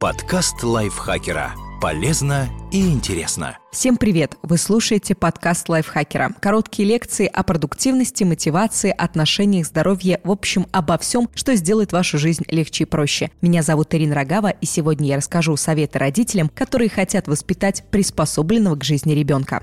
Подкаст лайфхакера. Полезно и интересно. Всем привет! Вы слушаете подкаст лайфхакера. Короткие лекции о продуктивности, мотивации, отношениях, здоровье, в общем, обо всем, что сделает вашу жизнь легче и проще. Меня зовут Ирина Рогава, и сегодня я расскажу советы родителям, которые хотят воспитать приспособленного к жизни ребенка.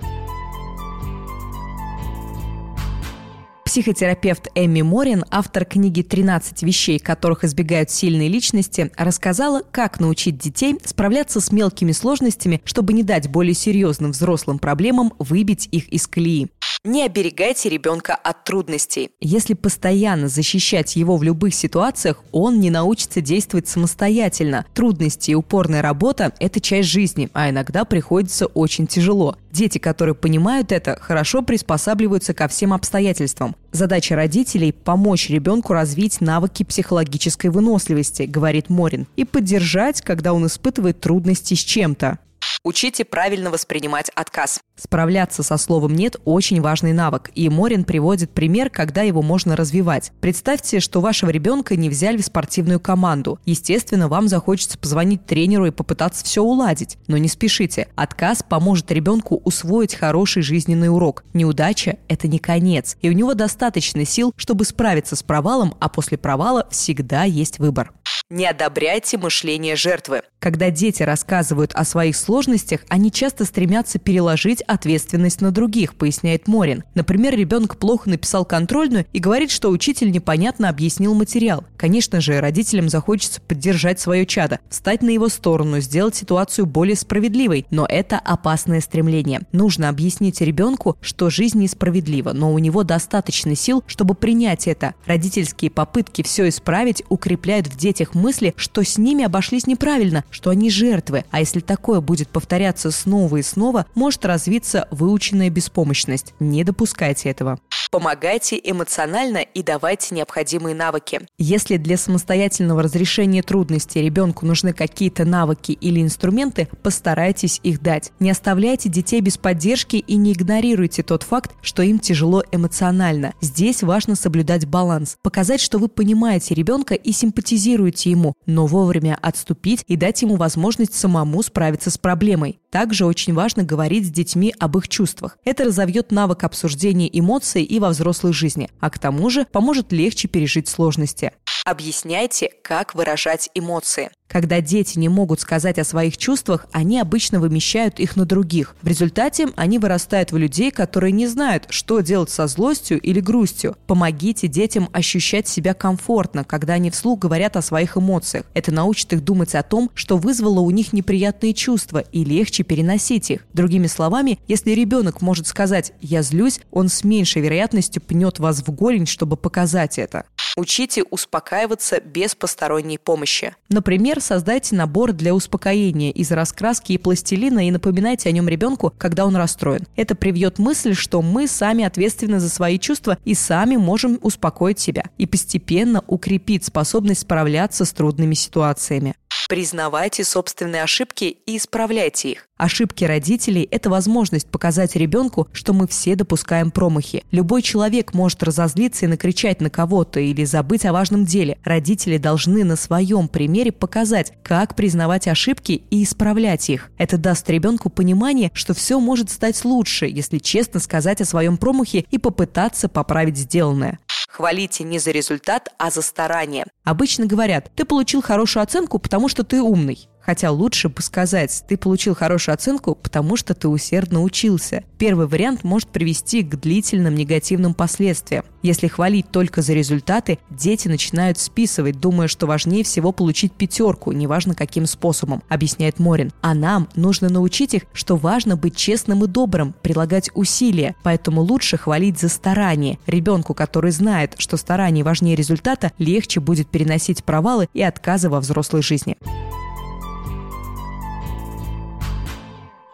Психотерапевт Эми Морин, автор книги «13 вещей, которых избегают сильные личности», рассказала, как научить детей справляться с мелкими сложностями, чтобы не дать более серьезным взрослым проблемам выбить их из колеи. Не оберегайте ребенка от трудностей. Если постоянно защищать его в любых ситуациях, он не научится действовать самостоятельно. Трудности и упорная работа – это часть жизни, а иногда приходится очень тяжело. Дети, которые понимают это, хорошо приспосабливаются ко всем обстоятельствам. Задача родителей – помочь ребенку развить навыки психологической выносливости, говорит Морин, и поддержать, когда он испытывает трудности с чем-то. Учите правильно воспринимать отказ. Справляться со словом «нет» – очень важный навык, и Морин приводит пример, когда его можно развивать. Представьте, что вашего ребенка не взяли в спортивную команду. Естественно, вам захочется позвонить тренеру и попытаться все уладить. Но не спешите. Отказ поможет ребенку усвоить хороший жизненный урок. Неудача – это не конец, и у него достаточно сил, чтобы справиться с провалом, а после провала всегда есть выбор. Не одобряйте мышление жертвы. Когда дети рассказывают о своих сложностях, они часто стремятся переложить ответственность на других, поясняет Морин. Например, ребенок плохо написал контрольную и говорит, что учитель непонятно объяснил материал. Конечно же, родителям захочется поддержать свое чадо, встать на его сторону, сделать ситуацию более справедливой, но это опасное стремление. Нужно объяснить ребенку, что жизнь несправедлива, но у него достаточно сил, чтобы принять это. Родительские попытки все исправить укрепляют в детях мысли, что с ними обошлись неправильно, что они жертвы. А если такое будет повторяться снова и снова, может развиться выученная беспомощность. Не допускайте этого. Помогайте эмоционально и давайте необходимые навыки. Если для самостоятельного разрешения трудностей ребенку нужны какие-то навыки или инструменты, постарайтесь их дать. Не оставляйте детей без поддержки и не игнорируйте тот факт, что им тяжело эмоционально. Здесь важно соблюдать баланс, показать, что вы понимаете ребенка и симпатизируете ему, но вовремя отступить и дать ему возможность самому справиться с проблемой. Также очень важно говорить с детьми об их чувствах. Это разовьет навык обсуждения эмоций и во взрослой жизни, а к тому же поможет легче пережить сложности. Объясняйте, как выражать эмоции. Когда дети не могут сказать о своих чувствах, они обычно вымещают их на других. В результате они вырастают в людей, которые не знают, что делать со злостью или грустью. Помогите детям ощущать себя комфортно, когда они вслух говорят о своих эмоциях. Это научит их думать о том, что вызвало у них неприятные чувства и легче переносить их. Другими словами, если ребенок может сказать «я злюсь», он с меньшей вероятностью пнет вас в голень, чтобы показать это. Учите успокаиваться без посторонней помощи. Например, создайте набор для успокоения из раскраски и пластилина и напоминайте о нем ребенку, когда он расстроен. Это привьет мысль, что мы сами ответственны за свои чувства и сами можем успокоить себя. И постепенно укрепит способность справляться с трудными ситуациями. Признавайте собственные ошибки и исправляйте их. Ошибки родителей – это возможность показать ребенку, что мы все допускаем промахи. Любой человек может разозлиться и накричать на кого-то или забыть о важном деле. Родители должны на своем примере показать, как признавать ошибки и исправлять их. Это даст ребенку понимание, что все может стать лучше, если честно сказать о своем промахе и попытаться поправить сделанное. Хвалите не за результат, а за старание. Обычно говорят, ты получил хорошую оценку, потому что ты умный. Хотя лучше бы сказать, ты получил хорошую оценку, потому что ты усердно учился. Первый вариант может привести к длительным негативным последствиям. Если хвалить только за результаты, дети начинают списывать, думая, что важнее всего получить пятерку, неважно каким способом, объясняет Морин. А нам нужно научить их, что важно быть честным и добрым, прилагать усилия, поэтому лучше хвалить за старание. Ребенку, который знает, что старание важнее результата, легче будет переносить провалы и отказы во взрослой жизни.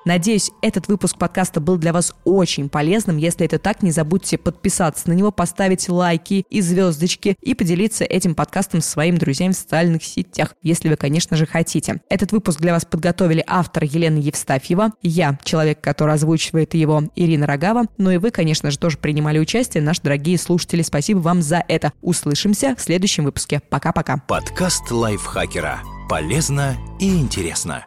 Надеюсь, этот выпуск подкаста был для вас очень полезным. Если это так, не забудьте подписаться на него, поставить лайки и звездочки и поделиться этим подкастом с своими друзьями в социальных сетях, если вы, конечно же, хотите. Этот выпуск для вас подготовили автор Елена Евстафьева, я, человек, который озвучивает его, Ирина Рогава, ну и вы, конечно же, тоже принимали участие, наши дорогие слушатели. Спасибо вам за это. Услышимся в следующем выпуске. Пока-пока. Подкаст лайфхакера. Полезно и интересно.